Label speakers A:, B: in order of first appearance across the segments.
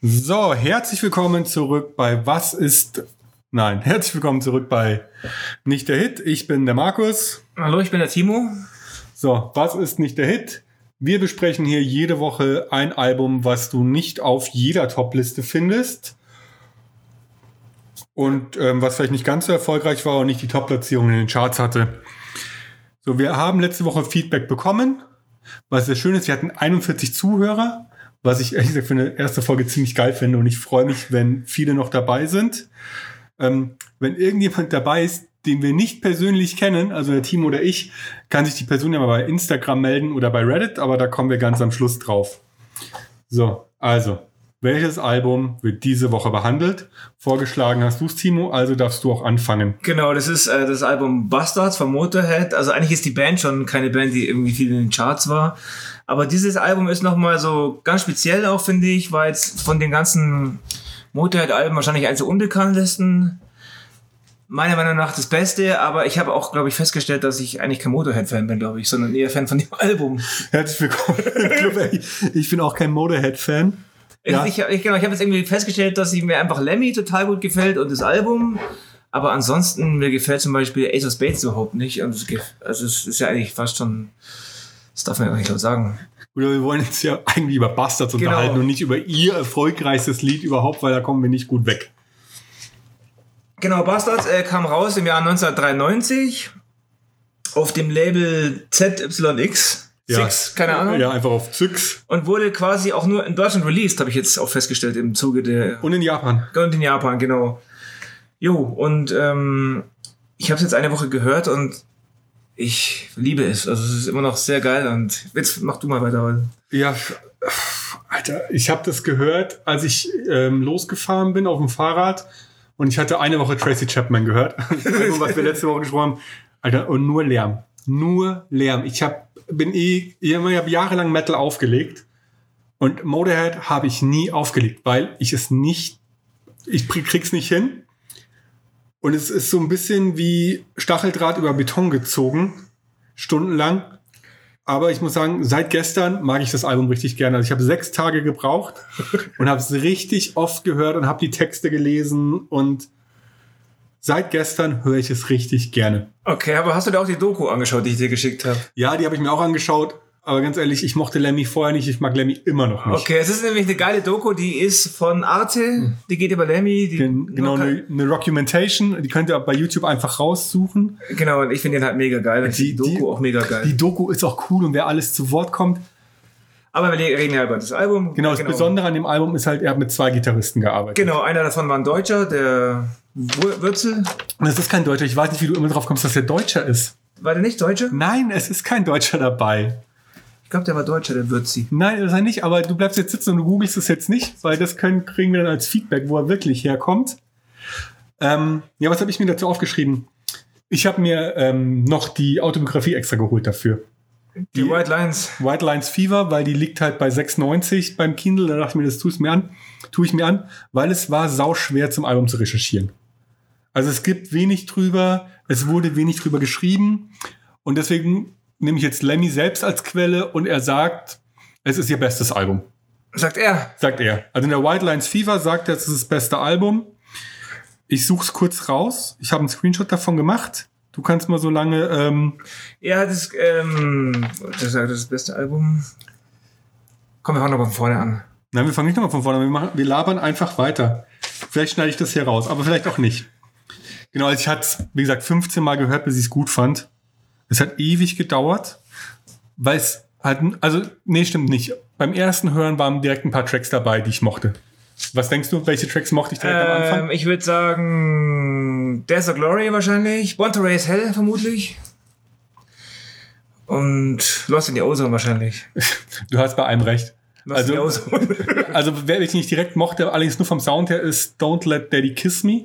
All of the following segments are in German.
A: So, herzlich willkommen zurück bei Was ist. Nein, herzlich willkommen zurück bei Nicht der Hit. Ich bin der Markus.
B: Hallo, ich bin der Timo.
A: So, was ist nicht der Hit? Wir besprechen hier jede Woche ein Album, was du nicht auf jeder Top-Liste findest. Und ähm, was vielleicht nicht ganz so erfolgreich war und nicht die Top-Platzierung in den Charts hatte. So, wir haben letzte Woche Feedback bekommen. Was sehr schön ist, wir hatten 41 Zuhörer was ich ehrlich gesagt für eine erste Folge ziemlich geil finde. Und ich freue mich, wenn viele noch dabei sind. Ähm, wenn irgendjemand dabei ist, den wir nicht persönlich kennen, also der Team oder ich, kann sich die Person ja mal bei Instagram melden oder bei Reddit, aber da kommen wir ganz am Schluss drauf. So, also, welches Album wird diese Woche behandelt? Vorgeschlagen hast du es, Timo, also darfst du auch anfangen.
B: Genau, das ist äh, das Album Bastards von Motorhead. Also eigentlich ist die Band schon keine Band, die irgendwie viel in den Charts war. Aber dieses Album ist nochmal so ganz speziell auch, finde ich, weil es von den ganzen Motorhead-Alben wahrscheinlich eins der unbekanntesten. Meiner Meinung nach das Beste, aber ich habe auch, glaube ich, festgestellt, dass ich eigentlich kein Motorhead-Fan bin, glaube ich, sondern eher Fan von dem Album.
A: Herzlich willkommen. ich bin auch kein Motorhead-Fan.
B: Ja. Ich, ich, genau, ich habe jetzt irgendwie festgestellt, dass mir einfach Lemmy total gut gefällt und das Album. Aber ansonsten, mir gefällt zum Beispiel Ace of Spades überhaupt nicht. Und also es ist ja eigentlich fast schon das darf man ja nicht laut sagen.
A: Oder wir wollen jetzt ja eigentlich über Bastards genau. unterhalten und nicht über ihr erfolgreichstes Lied überhaupt, weil da kommen wir nicht gut weg.
B: Genau, Bastards äh, kam raus im Jahr 1993 auf dem Label ZYX.
A: Ja. Six, keine Ahnung. Ja, einfach auf Zyx.
B: Und wurde quasi auch nur in Deutschland released, habe ich jetzt auch festgestellt im Zuge der.
A: Und in Japan.
B: Und in Japan, genau. Jo, und ähm, ich habe es jetzt eine Woche gehört und ich liebe es. Also es ist immer noch sehr geil und jetzt mach du mal weiter.
A: Ja, Alter, ich habe das gehört, als ich ähm, losgefahren bin auf dem Fahrrad und ich hatte eine Woche Tracy Chapman gehört. was wir letzte Woche gesprochen haben. Alter, und nur Lärm. Nur Lärm. Ich hab, bin eh, ich habe jahrelang Metal aufgelegt und Motorhead habe ich nie aufgelegt, weil ich es nicht, ich krieg's nicht hin und es ist so ein bisschen wie Stacheldraht über Beton gezogen, stundenlang. Aber ich muss sagen, seit gestern mag ich das Album richtig gerne. Also ich habe sechs Tage gebraucht und habe es richtig oft gehört und habe die Texte gelesen und seit gestern höre ich es richtig gerne.
B: Okay, aber hast du dir auch die Doku angeschaut, die ich dir geschickt habe?
A: Ja, die habe ich mir auch angeschaut. Aber ganz ehrlich, ich mochte Lemmy vorher nicht, ich mag Lemmy immer noch nicht.
B: Okay, es ist nämlich eine geile Doku, die ist von Arte, die geht über Lemmy. Die
A: genau, eine, eine Documentation, die könnt ihr bei YouTube einfach raussuchen.
B: Genau, und ich finde den halt mega geil und die, die Doku die, auch mega geil.
A: Die Doku ist auch cool und wer alles zu Wort kommt.
B: Aber wir reden ja über das Album.
A: Genau, das genau. Besondere an dem Album ist halt, er hat mit zwei Gitarristen gearbeitet.
B: Genau, einer davon war ein Deutscher, der Würzel.
A: Das ist kein Deutscher, ich weiß nicht, wie du immer drauf kommst, dass der Deutscher ist.
B: War der nicht Deutscher?
A: Nein, es ist kein Deutscher dabei.
B: Ich glaube, der war Deutscher, der Würzi.
A: Nein, das ist er nicht, aber du bleibst jetzt sitzen und du googelst es jetzt nicht, weil das können, kriegen wir dann als Feedback, wo er wirklich herkommt. Ähm, ja, was habe ich mir dazu aufgeschrieben? Ich habe mir ähm, noch die Autobiografie extra geholt dafür.
B: Die, die, White Lines.
A: White Lines Fever, weil die liegt halt bei 6,90 beim Kindle. Da dachte ich mir, das tue ich mir an, tue ich mir an, weil es war sau schwer zum Album zu recherchieren. Also es gibt wenig drüber, es wurde wenig drüber geschrieben und deswegen nehme ich jetzt Lemmy selbst als Quelle und er sagt, es ist ihr bestes Album.
B: Sagt er.
A: Sagt er. Also in der White Lines Fever sagt er, es ist das beste Album. Ich suche es kurz raus. Ich habe einen Screenshot davon gemacht. Du kannst mal so lange. Ähm
B: ja, das, ähm, das ist das beste Album. Komm, wir fangen aber von vorne an.
A: Nein, wir fangen nicht nochmal von vorne an. Wir, machen, wir labern einfach weiter. Vielleicht schneide ich das hier raus, aber vielleicht auch nicht. Genau, also ich hatte es, wie gesagt, 15 Mal gehört, bis ich es gut fand. Es hat ewig gedauert, weil es halt, also, nee, stimmt nicht. Beim ersten Hören waren direkt ein paar Tracks dabei, die ich mochte. Was denkst du, welche Tracks mochte ich direkt ähm, am Anfang?
B: Ich würde sagen, There's a Glory wahrscheinlich, Born to Raise Hell vermutlich. Und Lost in the Ozone wahrscheinlich.
A: du hast bei einem recht. Lost also, also, wer ich nicht direkt mochte, allerdings nur vom Sound her, ist Don't Let Daddy Kiss Me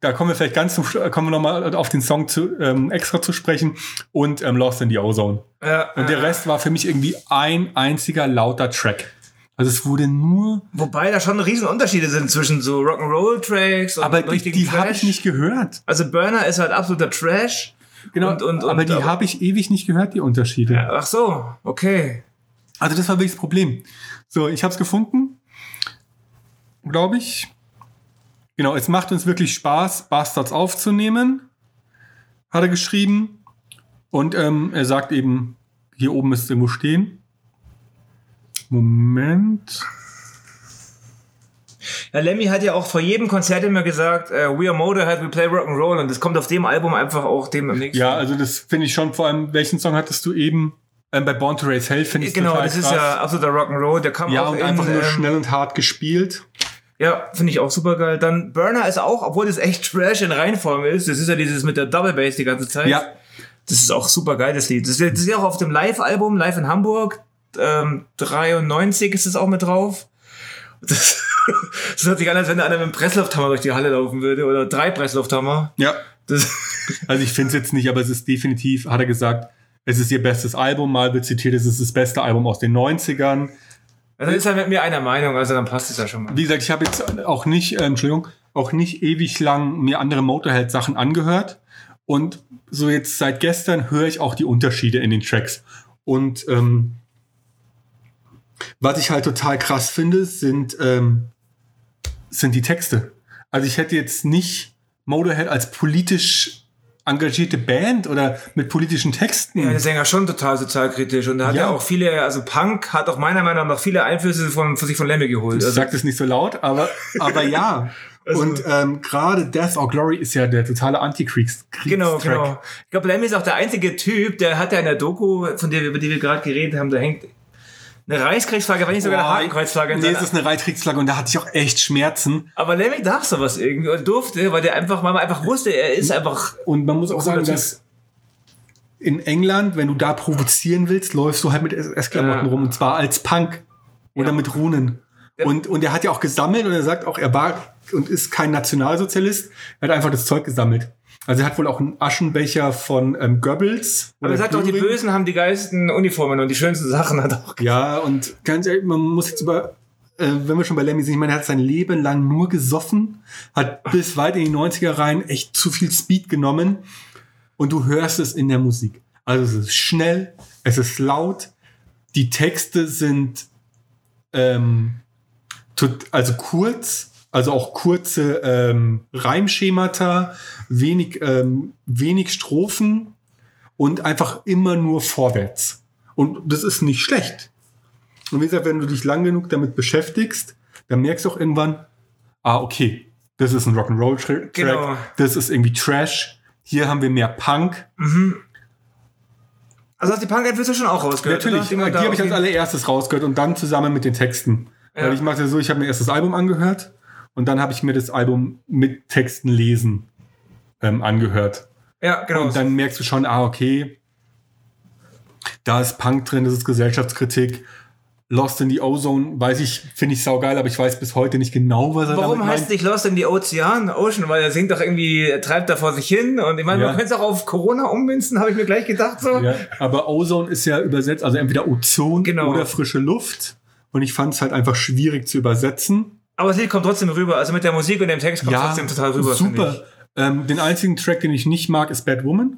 A: da kommen wir vielleicht ganz zum, kommen wir nochmal auf den Song zu, ähm, extra zu sprechen und ähm, Lost in the Ozone. Ja, und der äh, Rest war für mich irgendwie ein einziger lauter Track. Also es wurde nur.
B: Wobei da schon riesen Unterschiede sind zwischen so Rock'n'Roll-Tracks
A: und Aber die, die habe ich nicht gehört.
B: Also Burner ist halt absoluter Trash.
A: Genau, und, und, aber und, die habe ich ewig nicht gehört, die Unterschiede.
B: Ja, ach so, okay.
A: Also das war wirklich das Problem. So, ich habe es gefunden. glaube ich. Genau, es macht uns wirklich Spaß, Bastards aufzunehmen, hat er geschrieben. Und ähm, er sagt eben, hier oben ist irgendwo stehen. Moment.
B: Ja, Lemmy hat ja auch vor jedem Konzert immer gesagt, äh, we are Motorhead, we play Rock'n'Roll und das kommt auf dem Album einfach auch dem am nächsten.
A: Ja, also das finde ich schon, vor allem, welchen Song hattest du eben? Ähm, bei Born to Raise Hell finde ich
B: Genau, das ist
A: krass.
B: ja absoluter Rock'n'Roll, der kam
A: Ja,
B: auch
A: und
B: in,
A: einfach nur
B: ähm,
A: schnell und hart gespielt.
B: Ja, finde ich auch super geil. Dann Burner ist auch, obwohl das echt Trash in Reinform ist, das ist ja dieses mit der Double Bass die ganze Zeit.
A: Ja,
B: Das ist auch super geil, das Lied. Das ist, das ist ja auch auf dem Live-Album, Live in Hamburg, ähm, 93 ist es auch mit drauf. Das, das hört sich an, als wenn da einer mit einem Presslufthammer durch die Halle laufen würde oder drei Presslufthammer.
A: ja.
B: Das,
A: Also ich finde es jetzt nicht, aber es ist definitiv, hat er gesagt, es ist ihr bestes Album, mal wird zitiert, es ist das beste Album aus den 90ern.
B: Dann ist er mit mir einer Meinung, also dann passt es ja schon mal.
A: Wie gesagt, ich habe jetzt auch nicht, äh, Entschuldigung, auch nicht ewig lang mir andere Motorhead-Sachen angehört. Und so jetzt seit gestern höre ich auch die Unterschiede in den Tracks. Und ähm, was ich halt total krass finde, sind, ähm, sind die Texte. Also ich hätte jetzt nicht Motorhead als politisch engagierte Band oder mit politischen Texten.
B: Ja, der Sänger schon total sozialkritisch und er hat ja.
A: Ja.
B: auch viele, also Punk hat auch meiner Meinung nach viele Einflüsse von, von sich von Lemmy geholt.
A: Ich
B: Also,
A: sag das nicht so laut, aber, aber ja.
B: Also-
A: und ähm, gerade Death or Glory ist ja der totale Antikriegs
B: Genau, genau. Ich glaube, Lemmy ist auch der einzige Typ, der hat ja in der Doku, von der, über die wir gerade geredet haben, da hängt eine Reichskriegsflagge, wenn nicht sogar eine Hakenkreuzflagge.
A: Nee, es ist eine Reichskriegsflagge und da hatte ich auch echt Schmerzen.
B: Aber Lemmy darf sowas irgendwie und durfte, weil der einfach, weil man einfach wusste, er ist einfach.
A: Und man muss auch sagen, dass in England, wenn du da provozieren willst, läufst du halt mit SS-Klamotten
B: Ja.
A: rum und zwar als Punk oder
B: Ja.
A: mit Runen.
B: Ja.
A: Und, und er hat ja auch gesammelt und er sagt auch, er war und ist kein Nationalsozialist. Er hat einfach das Zeug gesammelt. Also er hat wohl auch einen Aschenbecher von ähm, Goebbels.
B: Aber er sagt auch, die. Bösen haben die geilsten Uniformen und die schönsten Sachen hat auch.
A: Ja, und ganz ehrlich, man muss jetzt über, äh, wenn wir schon bei Lemmy sind, ich meine, er hat sein Leben lang nur gesoffen, hat bis weit in die 90er rein echt zu viel Speed genommen und du hörst es in der Musik. Also es ist schnell, es ist laut, die Texte sind ähm, also kurz, also auch kurze ähm, Reimschemata, wenig, ähm, wenig Strophen und einfach immer nur vorwärts. Und das ist nicht schlecht. Und wie gesagt, wenn du dich lang genug damit beschäftigst, dann merkst du auch irgendwann, ah, okay, das ist ein Rock'n'Roll-Track,
B: Genau.
A: das ist irgendwie Trash, hier haben wir mehr Punk.
B: Also hast du die Punk-Einflüsse schon auch rausgehört?
A: Natürlich, die, habe ich als allererstes rausgehört und dann zusammen mit den Texten.
B: Ja.
A: Weil ich mache so, ich habe mir erst das Album angehört und dann habe ich mir das Album mit Texten lesen ähm, angehört.
B: Ja, genau.
A: Und dann merkst du schon, ah, okay, da ist Punk drin, das ist Gesellschaftskritik. Lost in the Ozone, weiß ich, finde ich saugeil, aber ich weiß bis heute nicht genau, was er
B: Warum
A: damit
B: heißt
A: meint.
B: nicht Lost in the Ocean? Ocean, weil er singt doch irgendwie, er treibt da vor sich hin. Und ich meine,
A: Ja.
B: man könnte es auch auf Corona ummünzen, habe ich mir gleich gedacht. So.
A: Ja, aber Ozone ist ja übersetzt, also entweder Ozon
B: Genau.
A: oder frische Luft. Und ich fand es halt einfach schwierig zu übersetzen.
B: Aber das Lied kommt trotzdem rüber. Also mit der Musik und dem Text kommt trotzdem total rüber.
A: Super. Ähm, den einzigen Track, den ich nicht mag, ist Bad Woman.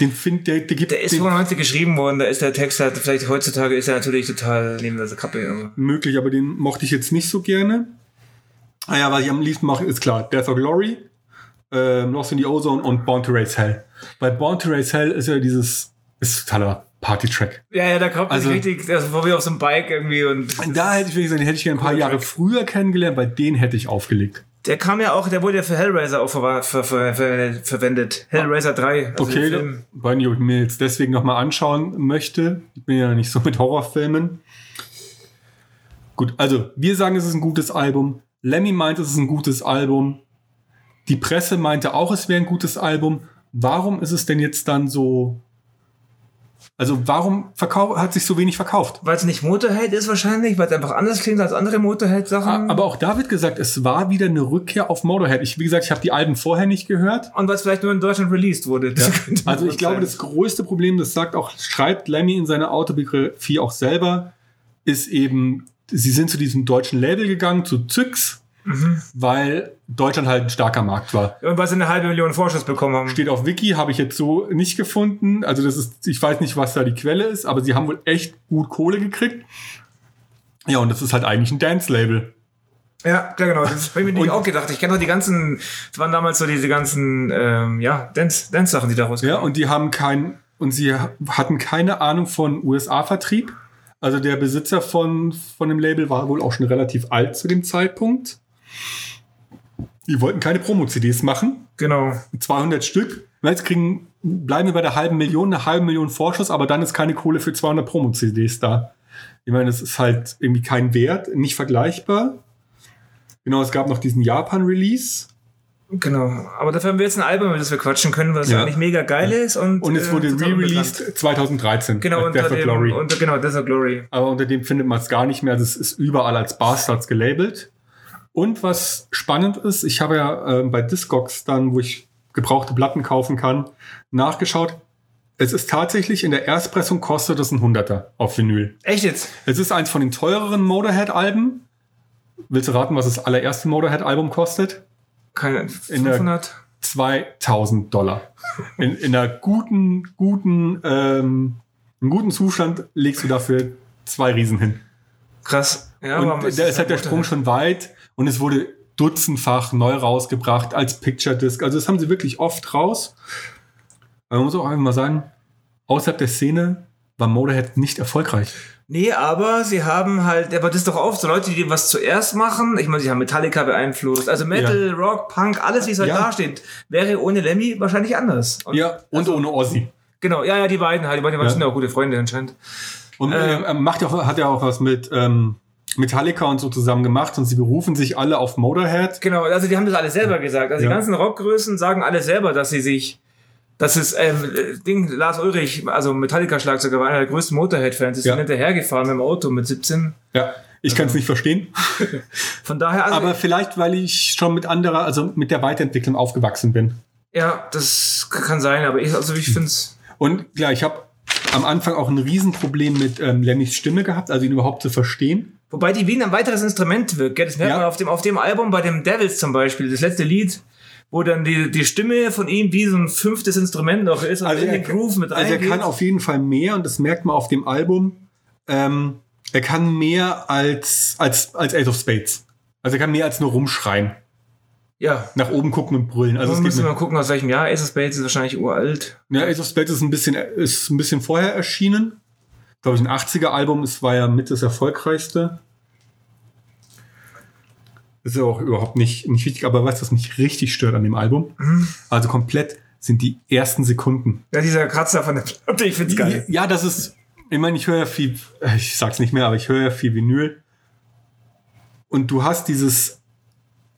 A: Den find, der, der gibt
B: Der ist
A: den
B: 95 geschrieben worden, da ist der Text halt, vielleicht heutzutage ist er natürlich total neben der Kappe.
A: Möglich, aber den mochte ich jetzt nicht so gerne. Ah ja, was ich am liebsten mache, ist klar, Death or Glory, ähm, Lost in the Ozone und Born to Raise Hell. Bei Born to Raise Hell ist ja dieses, ist totaler Party-Track.
B: Ja, ja, da kommt
A: Also-
B: also, richtig, also wo wir auf so einem Bike irgendwie und
A: Da hätte ich wirklich gesagt, den hätte ich ein paar Jahre
B: Track.
A: früher kennengelernt, weil den hätte ich aufgelegt.
B: der kam ja auch, der wurde ja für Hellraiser auch ver ver ver ver verwendet. Hellraiser 3. Also
A: Okay, ob ich mir jetzt deswegen nochmal anschauen möchte. Ich bin ja nicht so mit Horrorfilmen. Gut, also wir sagen, es ist ein gutes Album. Lemmy meint, es ist ein gutes Album. Die Presse meinte auch, es wäre ein gutes Album. Warum ist es denn jetzt dann so? Also warum hat sich so wenig verkauft?
B: Weil es nicht Motorhead ist wahrscheinlich, weil es einfach anders klingt als andere Motorhead-Sachen.
A: Aber auch da wird gesagt, es war wieder eine Rückkehr auf Motorhead. Ich, wie gesagt, ich habe die Alben vorher nicht gehört.
B: Und weil es vielleicht nur in Deutschland released wurde. Könnte
A: Also ich glaube, das größte Problem, das sagt auch, schreibt Lemmy in seiner Autobiografie auch selber, ist eben, sie sind zu diesem deutschen Label gegangen, zu Zyx,
B: Mhm.
A: weil Deutschland halt ein starker Markt war.
B: Und weil sie eine halbe Million Vorschuss bekommen haben.
A: Steht auf Wiki, habe ich jetzt so nicht gefunden. Also das ist, ich weiß nicht, was da die Quelle ist, aber sie haben wohl echt gut Kohle gekriegt. Ja, und das ist halt eigentlich ein Dance-Label.
B: Ja, ja genau. Das habe ich mir auch gedacht. Ich kenne doch die ganzen, das waren damals so diese ganzen, ähm, ja, Dance- Dance-Sachen, die da rauskamen.
A: Ja, und die haben kein, und sie hatten keine Ahnung von USA-Vertrieb. Also der Besitzer von, von dem Label war wohl auch schon relativ alt zu dem Zeitpunkt. Die wollten keine Promo-CDs machen.
B: Genau.
A: 200 Stück. Jetzt kriegen, bleiben wir bei der halben Million, eine halbe Million Vorschuss, aber dann ist keine Kohle für 200 Promo-CDs da. Ich meine, das ist halt irgendwie kein Wert, nicht vergleichbar. Genau, es gab noch diesen Japan-Release.
B: Genau. Aber dafür haben wir jetzt ein Album, über das wir quatschen können, was
A: Ja.
B: eigentlich mega geil ist. Und,
A: Und es
B: äh,
A: wurde
B: total
A: re-released
B: unbekannt.
A: 2013.
B: Genau, unter
A: Death
B: dem,
A: Glory.
B: unter, genau, Death of Glory.
A: aber unter dem findet man es gar nicht mehr. Das ist überall als Bastards gelabelt. Und was spannend ist, ich habe ja ähm, bei Discogs dann, wo ich gebrauchte Platten kaufen kann, nachgeschaut. Es ist tatsächlich in der Erstpressung kostet es ein Hunderter auf Vinyl.
B: Echt jetzt?
A: Es ist eins von den teureren Motorhead-Alben. Willst du raten, was das allererste Motorhead-Album kostet?
B: Keine
A: In der-
B: 500?
A: 2000 Dollar. In, in einer guten, guten, ähm, im guten Zustand legst du dafür zwei Riesen hin.
B: Krass. Ja,
A: und
B: es
A: da ist halt der Sprung schon weit und es wurde dutzendfach neu rausgebracht als Picture Disc. Also das haben sie wirklich oft raus. Aber man muss auch einfach mal sagen, außerhalb der Szene war Motorhead nicht erfolgreich.
B: Nee, aber sie haben halt, aber das ist doch oft so Leute, die was zuerst machen. Ich meine, sie haben Metallica beeinflusst. Also Metal, Rock, Punk, alles, wie es halt
A: Ja.
B: da steht, wäre ohne Lemmy wahrscheinlich anders. Und
A: Ja, und ohne Ozzy.
B: Genau, ja, ja, die beiden halt, die beiden
A: Ja.
B: sind ja auch gute Freunde anscheinend.
A: Und
B: Ähm.
A: äh, er macht ja auch, hat ja auch was mit ähm, Metallica und so zusammen gemacht und sie berufen sich alle auf Motorhead.
B: Genau, also die haben das alle selber gesagt. Also
A: Ja.
B: die ganzen Rockgrößen sagen alle selber, dass sie sich, das ist, ähm, Ding, Lars Ulrich, also Metallica-Schlagzeuger, war einer der größten Motorhead-Fans, ist
A: Ja.
B: hinterhergefahren mit dem Auto mit 17.
A: Ja, ich kann es nicht verstehen.
B: Von daher, also,
A: Aber vielleicht, weil ich schon mit anderer, also mit der Weiterentwicklung aufgewachsen bin.
B: ja, das kann sein, aber ich, also ich finde es,
A: Und klar, ich habe am Anfang auch ein Riesenproblem mit ähm, Lemmys Stimme gehabt, also ihn überhaupt zu verstehen.
B: Wobei die wie ein weiteres Instrument wirkt, gell? das merkt
A: Ja.
B: man auf dem, auf dem Album bei dem Devils zum Beispiel, das letzte Lied, wo dann die, die Stimme von ihm wie so ein fünftes Instrument noch ist und
A: Also
B: in
A: er,
B: den Groove mit
A: also er
B: reingeht.
A: kann auf jeden Fall mehr und das merkt man auf dem Album. Ähm, er kann mehr als, als, als Ace of Spades. Also er kann mehr als nur rumschreien.
B: ja,
A: Nach oben gucken und brüllen. Also es
B: müssen wir mal gucken, aus welchem Jahr Ace of Spades ist wahrscheinlich uralt.
A: ja, Ace of Spades ist ein bisschen, ist ein bisschen vorher erschienen. Glaube ich, ein 80er Album. Es war ja mit das erfolgreichste. Ist ja auch überhaupt nicht, nicht wichtig, aber weißt du, was mich richtig stört an dem Album?
B: Mhm.
A: Also komplett sind die ersten Sekunden.
B: Ja, dieser Kratzer von der Platte, ich find's geil.
A: Ja, das ist, ich meine, ich höre ja viel, ich sag's nicht mehr, aber ich höre ja viel Vinyl. Und du hast dieses,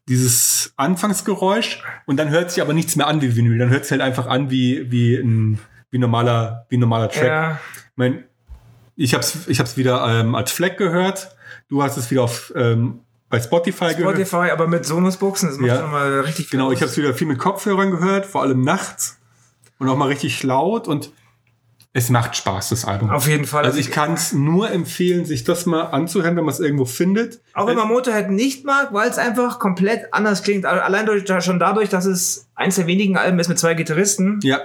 A: dieses Anfangsgeräusch und dann hört sich aber nichts mehr an wie Vinyl. Dann hört es halt einfach an wie, wie ein, wie normaler, wie ein normaler Track.
B: Ja,
A: Ich mein, ich hab's, ich hab's wieder ähm, als Fleck gehört. Du hast es wieder auf, ähm, bei Spotify, gehört.
B: Spotify, aber mit Sonos-Boxen, das macht
A: Ja.
B: schon mal richtig viel
A: Genau, ich habe es wieder viel mit Kopfhörern gehört, vor allem nachts. Und auch mal richtig laut und es macht Spaß, das Album.
B: Auf jeden Fall.
A: Also ich kann es nur empfehlen, sich das mal anzuhören, wenn man es irgendwo findet.
B: Auch wenn man Motorhead nicht mag, weil es einfach komplett anders klingt. Allein durch, schon dadurch, dass es eins der wenigen Alben ist mit zwei Gitarristen
A: Ja,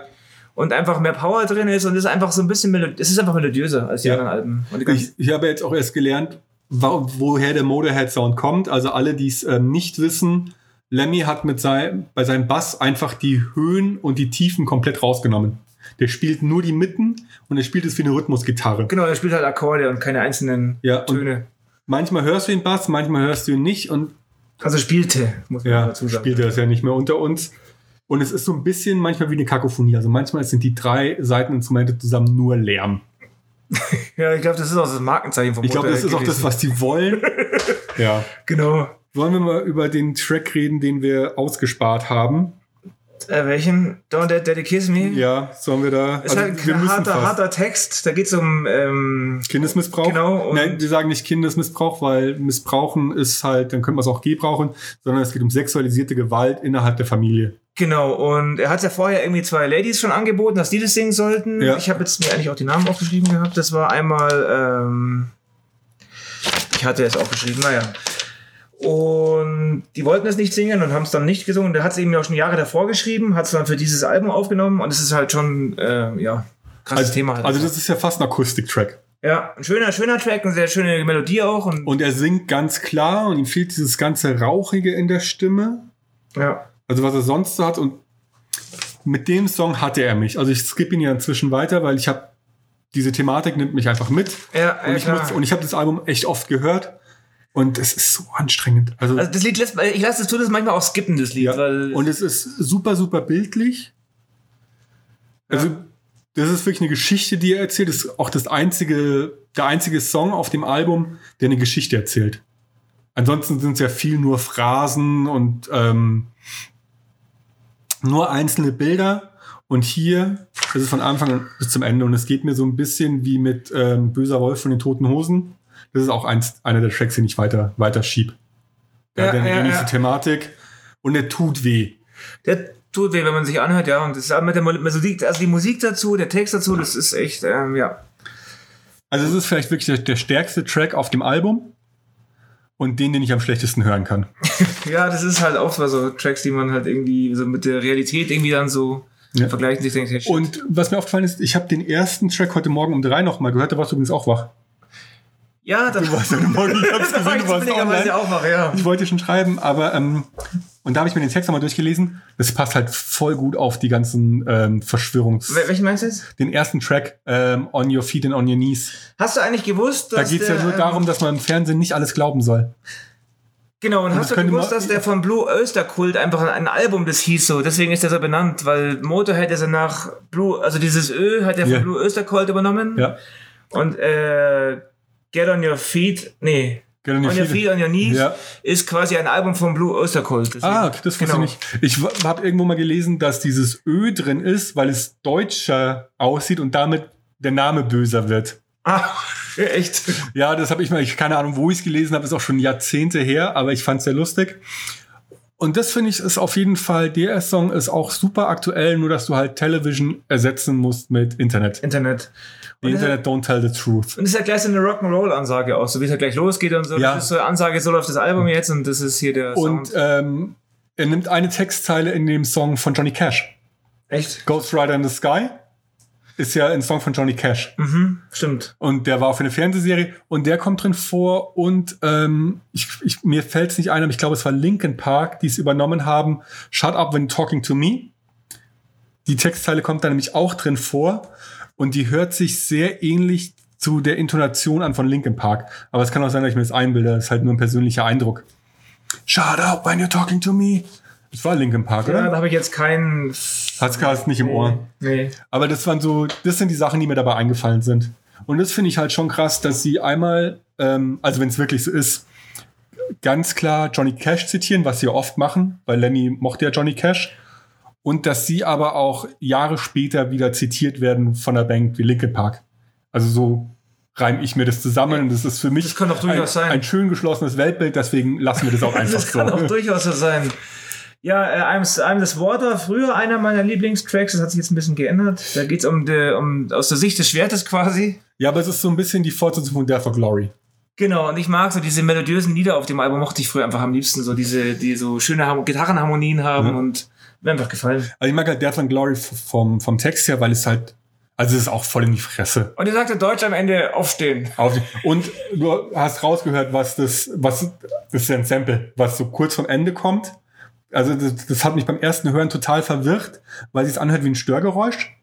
B: und einfach mehr Power drin ist und es ist einfach so ein bisschen es ist einfach melodiöser als die
A: Ja.
B: anderen Alben.
A: Ich, ich habe jetzt auch erst gelernt, wo, woher der Motorhead-Sound kommt. Also alle, die es ähm, nicht wissen, Lemmy hat mit sein, bei seinem Bass einfach die Höhen und die Tiefen komplett rausgenommen. Der spielt nur die Mitten und er spielt es wie eine Rhythmusgitarre.
B: genau, er spielt halt Akkorde und keine einzelnen
A: Ja,
B: Töne.
A: manchmal hörst du den Bass, manchmal hörst du ihn nicht und
B: Also spielte, muss man
A: Ja,
B: dazu sagen.
A: spielt er es ja nicht mehr unter uns. Und es ist so ein bisschen manchmal wie eine Kakophonie. Also manchmal sind die drei Seiteninstrumente zusammen nur Lärm.
B: Ja, ich glaube, das ist auch das Markenzeichen von
A: Ich glaube, das ist auch das, was die wollen. ja.
B: Genau.
A: Wollen wir mal über den Track reden, den wir ausgespart haben?
B: Äh, welchen? Don't That Daddy Kiss Me?
A: Ja, sollen wir da?
B: Ist halt ein harter, harter Text. Da geht es um ähm,
A: Kindesmissbrauch?
B: Genau,
A: Nein, wir sagen nicht Kindesmissbrauch, weil Missbrauchen ist halt, dann könnte man es auch gebrauchen, sondern es geht um sexualisierte Gewalt innerhalb der Familie.
B: Genau, und er hat ja vorher irgendwie zwei Ladies schon angeboten, dass die das singen sollten.
A: Ja.
B: Ich habe jetzt mir eigentlich auch die Namen aufgeschrieben gehabt. Das war einmal, ähm, ich hatte es aufgeschrieben, naja. Und die wollten es nicht singen und haben es dann nicht gesungen. Der hat es eben ja auch schon Jahre davor geschrieben, hat es dann für dieses Album aufgenommen und es ist halt schon, äh, ja, krasses
A: Also,
B: Thema. Halt.
A: also das ist ja fast ein Akustiktrack.
B: Ja, ein schöner, schöner Track, eine sehr schöne Melodie auch. Und,
A: Und er singt ganz klar und ihm fehlt dieses ganze Rauchige in der Stimme.
B: ja.
A: Also was er sonst so hat. Und mit dem Song hatte er mich. Also ich skippe ihn ja inzwischen weiter, weil ich habe diese Thematik nimmt mich einfach mit.
B: Ja,
A: Und
B: ja,
A: ich, muss, und ich habe das Album echt oft gehört. Und es ist so anstrengend. Also,
B: Also das Lied lässt, ich lasse das, tu das manchmal auch skippen, das Lied,
A: ja. Und es ist super, super bildlich. Also, das ist wirklich eine Geschichte, die er erzählt. Das ist auch das einzige, der einzige Song auf dem Album, der eine Geschichte erzählt. Ansonsten sind es ja viel nur Phrasen und ähm, nur einzelne Bilder. Und hier ist es von Anfang bis zum Ende. Und es geht mir so ein bisschen wie mit ähm, Böser Wolf von den Toten Hosen. Das ist auch eins, einer der Tracks, den ich weiter, weiter schieb. Der
B: Ja,
A: hat eine
B: ja,
A: ähnliche
B: ja.
A: Thematik. Und er tut weh.
B: der tut weh, wenn man sich anhört, ja. Und das ist mit der Musik, also die Musik dazu, der Text dazu, das ist echt, ähm, ja.
A: Also es ist vielleicht wirklich der, der stärkste Track auf dem Album und den, den ich am schlechtesten hören kann.
B: Ja, das ist halt auch so Tracks, die man halt irgendwie so mit der Realität irgendwie dann so
A: Ja.
B: vergleichen, sich denkt, hey.
A: Und was mir aufgefallen ist, ich habe den ersten Track heute Morgen um drei noch mal gehört, da warst du übrigens auch wach.
B: Ja, da
A: Du warst heute Morgen, ich hab's gesehen,
B: ich
A: du warst online.
B: auch noch, ja.
A: Ich wollte schon schreiben, aber ähm, und da habe ich mir den Text nochmal durchgelesen. Das passt halt voll gut auf die ganzen ähm, Verschwörungs...
B: Wel- Welchen meinst du jetzt?
A: Den ersten Track, ähm, On Your Feet and On Your Knees.
B: Hast du eigentlich gewusst,
A: Da
B: dass
A: geht's ja nur
B: ähm,
A: darum, dass man im Fernsehen nicht alles glauben soll.
B: Genau, und, hast
A: das
B: du gewusst, dass der von Blue Oyster Cult einfach ein, Album, das hieß so, deswegen ist der so benannt, weil Motorhead ist ja nach Blue, also dieses Ö hat er von
A: Ja.
B: Blue Oyster Cult übernommen.
A: Ja.
B: Und äh, Get on Your Feet, nee,
A: Get on
B: On
A: your
B: Your
A: feet.
B: Feet, On Your Knees
A: Ja.
B: ist quasi ein Album von Blue Oyster Cult. Deswegen-
A: Ah, das wusste
B: Genau.
A: ich nicht. Ich habe irgendwo mal gelesen, dass dieses Ö drin ist, weil es deutscher aussieht und damit der Name böser wird.
B: Ah, echt?
A: Ja, das habe ich mal, ich keine Ahnung, wo ich es gelesen habe, ist auch schon Jahrzehnte her, aber ich fand es sehr lustig. Und das finde ich ist auf jeden Fall, der Song ist auch super aktuell, nur dass du halt Television ersetzen musst mit Internet.
B: Internet.
A: The
B: Und
A: Internet don't tell the truth.
B: Und das ist ja gleich so eine Rock'n'Roll-Ansage auch, so wie es ja gleich losgeht und so.
A: Ja.
B: Das ist so eine Ansage, so läuft das Album jetzt und das ist hier der
A: Und
B: Sound.
A: ähm, er nimmt eine Textzeile in dem Song von Johnny Cash.
B: Echt?
A: Ghost Rider in the Sky ist ja ein Song von Johnny Cash.
B: Mhm, stimmt.
A: Und der war auch für eine Fernsehserie und der kommt drin vor und ähm, ich, ich, mir fällt es nicht ein, aber ich glaube, es war Linkin Park, die es übernommen haben. Shut up when talking to me. Die Textzeile kommt da nämlich auch drin vor und die hört sich sehr ähnlich zu der Intonation an von Linkin Park. Aber es kann auch sein, dass ich mir das einbilde. Das ist halt nur ein persönlicher Eindruck. Shut up when you're talking to me. Das war Linkin Park,
B: Ja,
A: oder?
B: da habe ich jetzt keinen.
A: Hat's nicht im Ohr.
B: Nee.
A: Aber das waren so, das sind die Sachen, die mir dabei eingefallen sind. Und das finde ich halt schon krass, dass sie einmal, ähm, also wenn es wirklich so ist, ganz klar Johnny Cash zitieren, was sie ja oft machen, weil Lenny mochte ja Johnny Cash. Und dass sie aber auch Jahre später wieder zitiert werden von der Band wie Linkin Park. Also so reime ich mir das zusammen und das ist für mich ein,
B: sein.
A: ein schön geschlossenes Weltbild, deswegen lassen wir das auch einfach
B: Das kann auch
A: so.
B: durchaus so sein. Ja, äh, I'm, I'm this Water, früher einer meiner Lieblingstracks, das hat sich jetzt ein bisschen geändert. Da geht's um, die, um aus der Sicht des Schwertes quasi.
A: Ja, aber es ist so ein bisschen die Fortsetzung von Death or Glory.
B: Genau, und ich mag so diese melodiösen Lieder auf dem Album, mochte ich früher einfach am liebsten, so diese, die so schöne Har- Gitarrenharmonien haben
A: Ja.
B: und mir einfach gefallen.
A: Also ich mag halt Death and Glory vom, vom Text her, weil es halt, also es ist auch voll in die Fresse.
B: Und ihr sagte Deutsch am Ende aufstehen.
A: Und du hast rausgehört, was das, was, das ist ja ein Sample, was so kurz vom Ende kommt. Also das, das hat mich beim ersten Hören total verwirrt, weil es sich anhört wie ein Störgeräusch.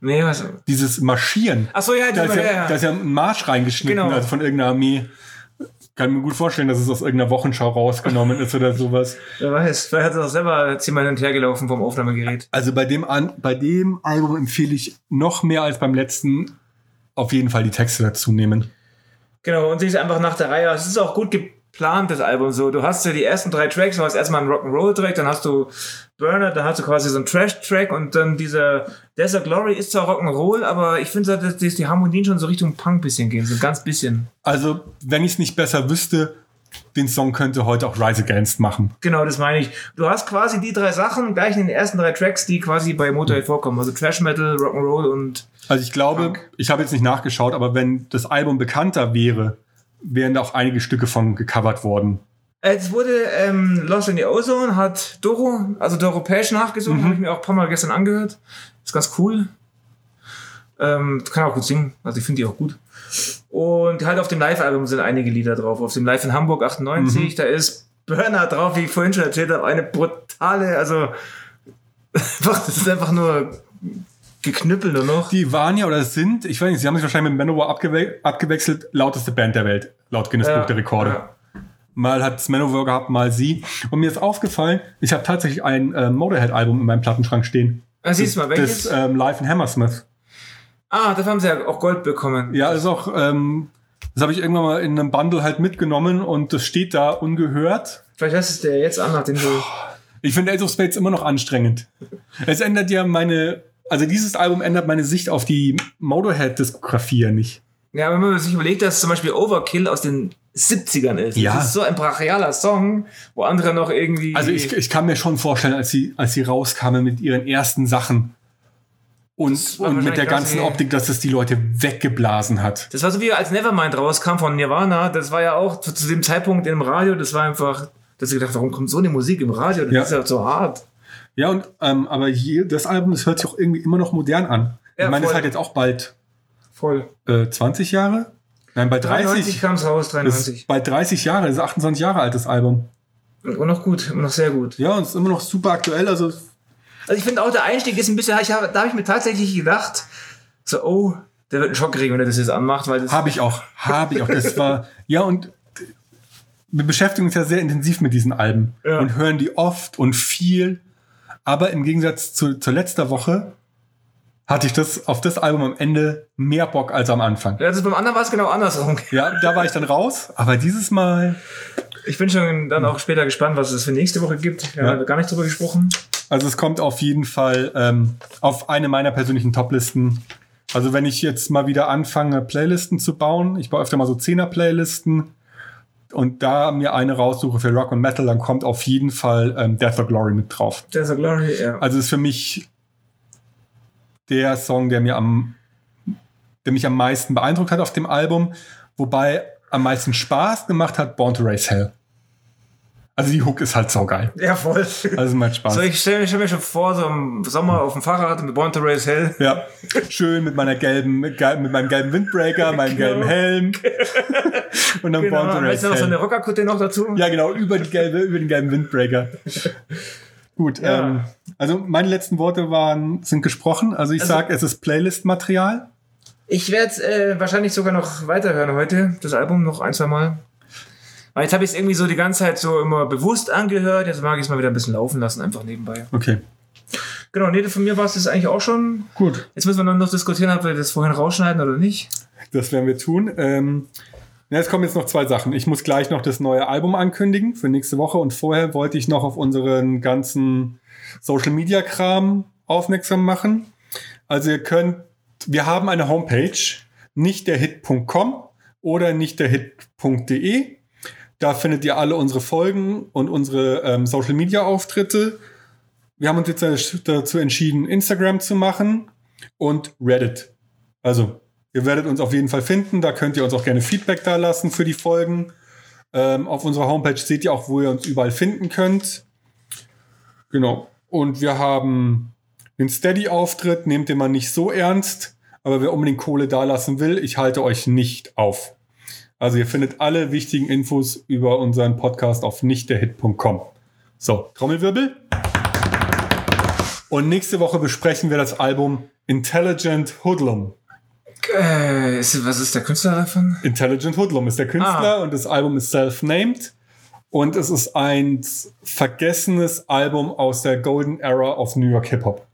B: Nee, was?
A: Dieses Marschieren.
B: Ach so, ja,
A: Da ist
B: ja,
A: ja,
B: ja,
A: da ist ja ein Marsch reingeschnitten,
B: Genau.
A: also von irgendeiner Armee. Kann mir gut vorstellen, dass es aus irgendeiner Wochenschau rausgenommen ist oder sowas.
B: Wer weiß, vielleicht hat er doch selber zehnmal hin und her gelaufen vom Aufnahmegerät.
A: Also bei dem, An bei dem Album empfehle ich noch mehr als beim letzten auf jeden Fall die Texte dazu nehmen.
B: Genau, und sich einfach nach der Reihe. Es ist auch gut geplant, das Album so. Du hast ja die ersten drei Tracks, du hast erstmal einen Rock'n'Roll-Track, dann hast du Burner, dann hast du quasi so einen Trash-Track und dann dieser Desert Glory ist zwar Rock'n'Roll, aber ich finde, dass die, die Harmonien schon so Richtung Punk bisschen gehen, so ein ganz bisschen.
A: Also, wenn ich es nicht besser wüsste, den Song könnte heute auch Rise Against machen.
B: Genau, das meine ich. Du hast quasi die drei Sachen gleich in den ersten drei Tracks, die quasi bei Motorhead vorkommen. Also Trash Metal, Rock'n'Roll und
A: Also ich glaube,
B: Punk.
A: ich habe jetzt nicht nachgeschaut, aber wenn das Album bekannter wäre, wären auch einige Stücke von gecovert worden.
B: Es wurde ähm, Lost in the Ozone, hat Doro, also Doro Pesch nachgesungen, habe ich mir auch ein paar Mal gestern angehört. Ist ganz cool. Ähm, kann auch gut singen, also ich finde die auch gut. Und halt auf dem Live-Album sind einige Lieder drauf. Auf dem Live in Hamburg 98, da ist Burner drauf, wie ich vorhin schon erzählt habe, eine brutale, also das ist einfach nur geknüppelt nur noch.
A: Die waren ja oder sind, ich weiß nicht, sie haben sich wahrscheinlich mit Manowar abgewe abgewechselt, lauteste Band der Welt, laut Guinness Buch der Rekorde.
B: ja.
A: Mal hat es Manowar gehabt, mal sie. Und mir ist aufgefallen, ich habe tatsächlich ein äh, Motorhead-Album in meinem Plattenschrank stehen.
B: Ah, siehst du mal, welches?
A: Das ähm, Live in Hammersmith.
B: ah, dafür haben sie ja auch Gold bekommen.
A: Ja, ist auch, ähm, das habe ich irgendwann mal in einem Bundle halt mitgenommen und das steht da ungehört.
B: Vielleicht hörst du es dir jetzt an, nachdem du.
A: Ich finde Ace of Spades immer noch anstrengend. Es ändert ja meine, also dieses Album ändert meine Sicht auf die Motorhead-Diskografie ja nicht.
B: Ja, wenn man sich überlegt, dass zum Beispiel Overkill aus den 70ern ist.
A: Ja.
B: Das ist so ein brachialer Song, wo andere noch irgendwie.
A: Also ich, ich kann mir schon vorstellen, als sie, als sie rauskamen mit ihren ersten Sachen und, und mit der ganzen
B: ganz-
A: Optik, dass es die Leute weggeblasen hat.
B: das war so wie als Nevermind rauskam von Nirvana. Das war ja auch zu, zu dem Zeitpunkt im Radio, das war einfach, dass ich gedacht, warum kommt so eine Musik im Radio? Das
A: Ja.
B: ist ja so hart.
A: Ja, und ähm, aber hier, das Album, das hört sich auch irgendwie immer noch modern an.
B: Ja,
A: ich meine,
B: voll.
A: halt jetzt auch bald
B: Voll.
A: äh, 20 Jahre? Nein, bei
B: 93
A: 30.
B: kam es raus,
A: Das
B: 93.
A: ist bald 30 Jahre, das ist 28 Jahre altes Album.
B: Und noch gut, und noch sehr gut.
A: Ja, und ist immer noch super aktuell. Also
B: Also ich finde auch, der Einstieg ist ein bisschen, ich hab, da habe ich mir tatsächlich gedacht, so, oh, der wird einen Schock kriegen, wenn er das jetzt anmacht, weil
A: Habe ich auch, habe ich auch. Das war, ja, und wir beschäftigen uns ja sehr intensiv mit diesen Alben
B: Ja.
A: und hören die oft und viel. Aber im Gegensatz zu, zur letzter Woche hatte ich das auf das Album am Ende mehr Bock als am Anfang.
B: Ja, also beim anderen war es genau andersrum.
A: Ja, da war ich dann raus, aber dieses Mal,
B: Ich bin schon dann auch später gespannt, was es für nächste Woche gibt. Wir
A: Ja.
B: haben gar nicht drüber gesprochen.
A: also es kommt auf jeden Fall ähm, auf eine meiner persönlichen Toplisten. Also wenn ich jetzt mal wieder anfange, Playlisten zu bauen, ich baue öfter mal so Zehner-Playlisten und da mir eine raussuche für Rock und Metal, dann kommt auf jeden Fall ähm, Death or Glory mit drauf.
B: There's a Glory, ja.
A: Also ist für mich der Song, der mir am, der mich am meisten beeindruckt hat auf dem Album, wobei am meisten Spaß gemacht hat Born to Race Hell. Also die Hook ist halt saugeil.
B: Ja, voll.
A: Also macht Spaß.
B: So, ich stelle stell mir schon vor, so im Sommer auf dem Fahrrad mit Born to Race Hell.
A: Ja, schön mit meiner gelben, mit, meinem gelben Windbreaker, meinem
B: Genau.
A: gelben Helm und dann
B: Genau,
A: Born to Race
B: besten noch so eine. Rockerkutte noch dazu.
A: Ja, genau, über die gelbe, über den gelben Windbreaker. Gut,
B: Ja.
A: ähm, also meine letzten Worte waren, sind gesprochen. Also ich
B: Also-
A: sag, es ist Playlist-Material.
B: Ich werde äh, wahrscheinlich sogar noch weiterhören heute, das Album noch ein, zwei Mal. Weil jetzt habe ich es irgendwie so die ganze Zeit so immer bewusst angehört. Jetzt mag ich es mal wieder ein bisschen laufen lassen, einfach nebenbei.
A: Okay,
B: Genau, nee, von mir war es das eigentlich auch schon.
A: gut.
B: Jetzt müssen wir noch diskutieren, ob wir das vorhin rausschneiden oder nicht.
A: Das werden wir tun. Ähm, ja, es kommen jetzt noch zwei Sachen. Ich muss gleich noch das neue Album ankündigen für nächste Woche und vorher wollte ich noch auf unseren ganzen Social Media Kram aufmerksam machen. Also ihr könnt, wir haben eine Homepage, nicht der Hit.com oder nicht der Hit.de. Da findet ihr alle unsere Folgen und unsere ähm, Social Media Auftritte. Wir haben uns jetzt dazu entschieden, Instagram zu machen und Reddit. Also Ihr werdet uns auf jeden Fall finden. Da könnt ihr uns auch gerne Feedback da lassen für die Folgen. Ähm, auf unserer Homepage seht ihr auch, wo ihr uns überall finden könnt. Genau. Und wir haben den Steady-Auftritt. Nehmt den mal nicht so ernst. Aber wer unbedingt Kohle da lassen will, ich halte euch nicht auf. Also ihr findet alle wichtigen Infos über unseren Podcast auf nichtderhit.com. So, Trommelwirbel. Und nächste Woche besprechen wir das Album Intelligent Hoodlum.
B: Äh, ist, was ist der Künstler davon?
A: Intelligent Hoodlum ist der Künstler und das Album ist self-named. Und es ist ein vergessenes Album aus der Golden Era of New York Hip-Hop.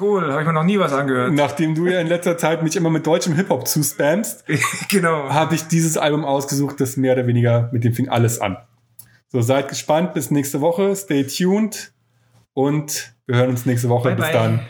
B: Cool, habe ich mir noch nie was angehört.
A: Nachdem du ja in letzter Zeit mich immer mit deutschem Hip-Hop zuspamst,
B: genau.
A: habe ich dieses Album ausgesucht, das mehr oder weniger, mit dem fing alles an. So, seid gespannt, bis nächste Woche, stay tuned und wir hören uns nächste Woche.
B: Bye,
A: bis
B: bye.
A: dann.